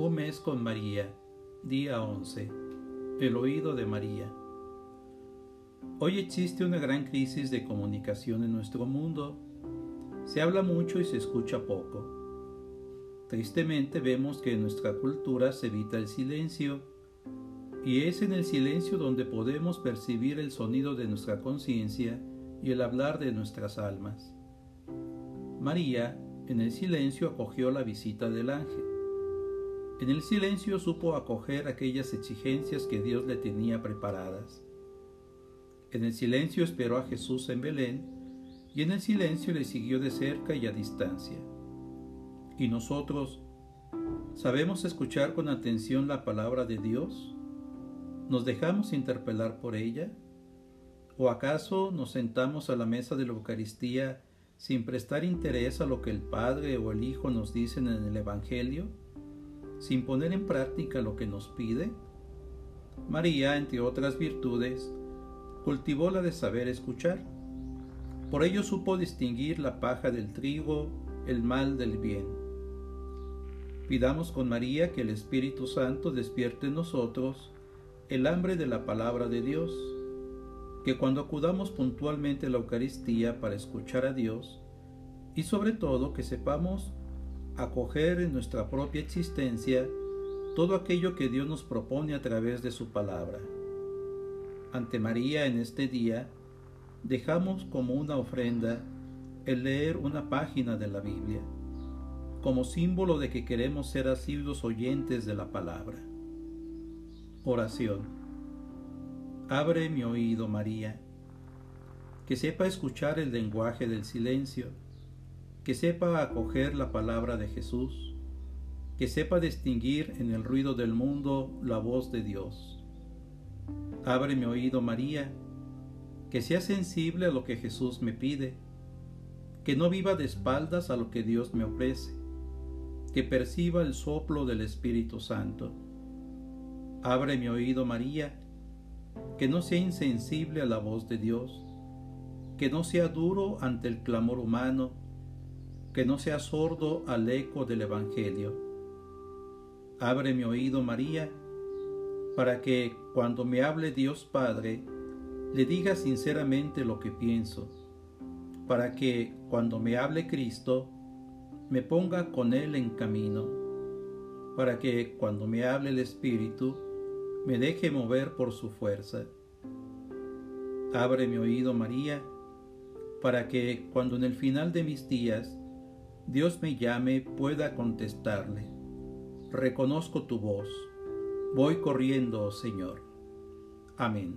Un mes con María, día 11. El oído de María. Hoy existe una gran crisis de comunicación en nuestro mundo. Se habla mucho y se escucha poco. Tristemente vemos que en nuestra cultura se evita el silencio y es en el silencio donde podemos percibir el sonido de nuestra conciencia y el hablar de nuestras almas. María, en el silencio, acogió la visita del ángel. En el silencio supo acoger aquellas exigencias que Dios le tenía preparadas. En el silencio esperó a Jesús en Belén y en el silencio le siguió de cerca y a distancia. ¿Y nosotros sabemos escuchar con atención la palabra de Dios? ¿Nos dejamos interpelar por ella? ¿O acaso nos sentamos a la mesa de la Eucaristía sin prestar interés a lo que el Padre o el Hijo nos dicen en el Evangelio? ¿Sin poner en práctica lo que nos pide? María, entre otras virtudes, cultivó la de saber escuchar. Por ello supo distinguir la paja del trigo, el mal del bien. Pidamos con María que el Espíritu Santo despierte en nosotros el hambre de la palabra de Dios, que cuando acudamos puntualmente a la Eucaristía para escuchar a Dios, y sobre todo que sepamos acoger en nuestra propia existencia todo aquello que Dios nos propone a través de su palabra. Ante María en este día, dejamos como una ofrenda el leer una página de la Biblia, como símbolo de que queremos ser asiduos oyentes de la palabra. Oración. Abre mi oído, María, que sepa escuchar el lenguaje del silencio, que sepa acoger la palabra de Jesús, que sepa distinguir en el ruido del mundo la voz de Dios. Abre mi oído, María, que sea sensible a lo que Jesús me pide, que no viva de espaldas a lo que Dios me ofrece, que perciba el soplo del Espíritu Santo Abre mi oído, María, que no sea insensible a la voz de Dios, que no sea duro ante el clamor humano, que no sea sordo al eco del Evangelio. Abre mi oído, María, para que cuando me hable Dios Padre, le diga sinceramente lo que pienso, para que cuando me hable Cristo, me ponga con Él en camino, para que cuando me hable el Espíritu, me deje mover por su fuerza. Abre mi oído, María, para que cuando en el final de mis días Dios me llame pueda contestarle. Reconozco tu voz. Voy corriendo, Señor. Amén.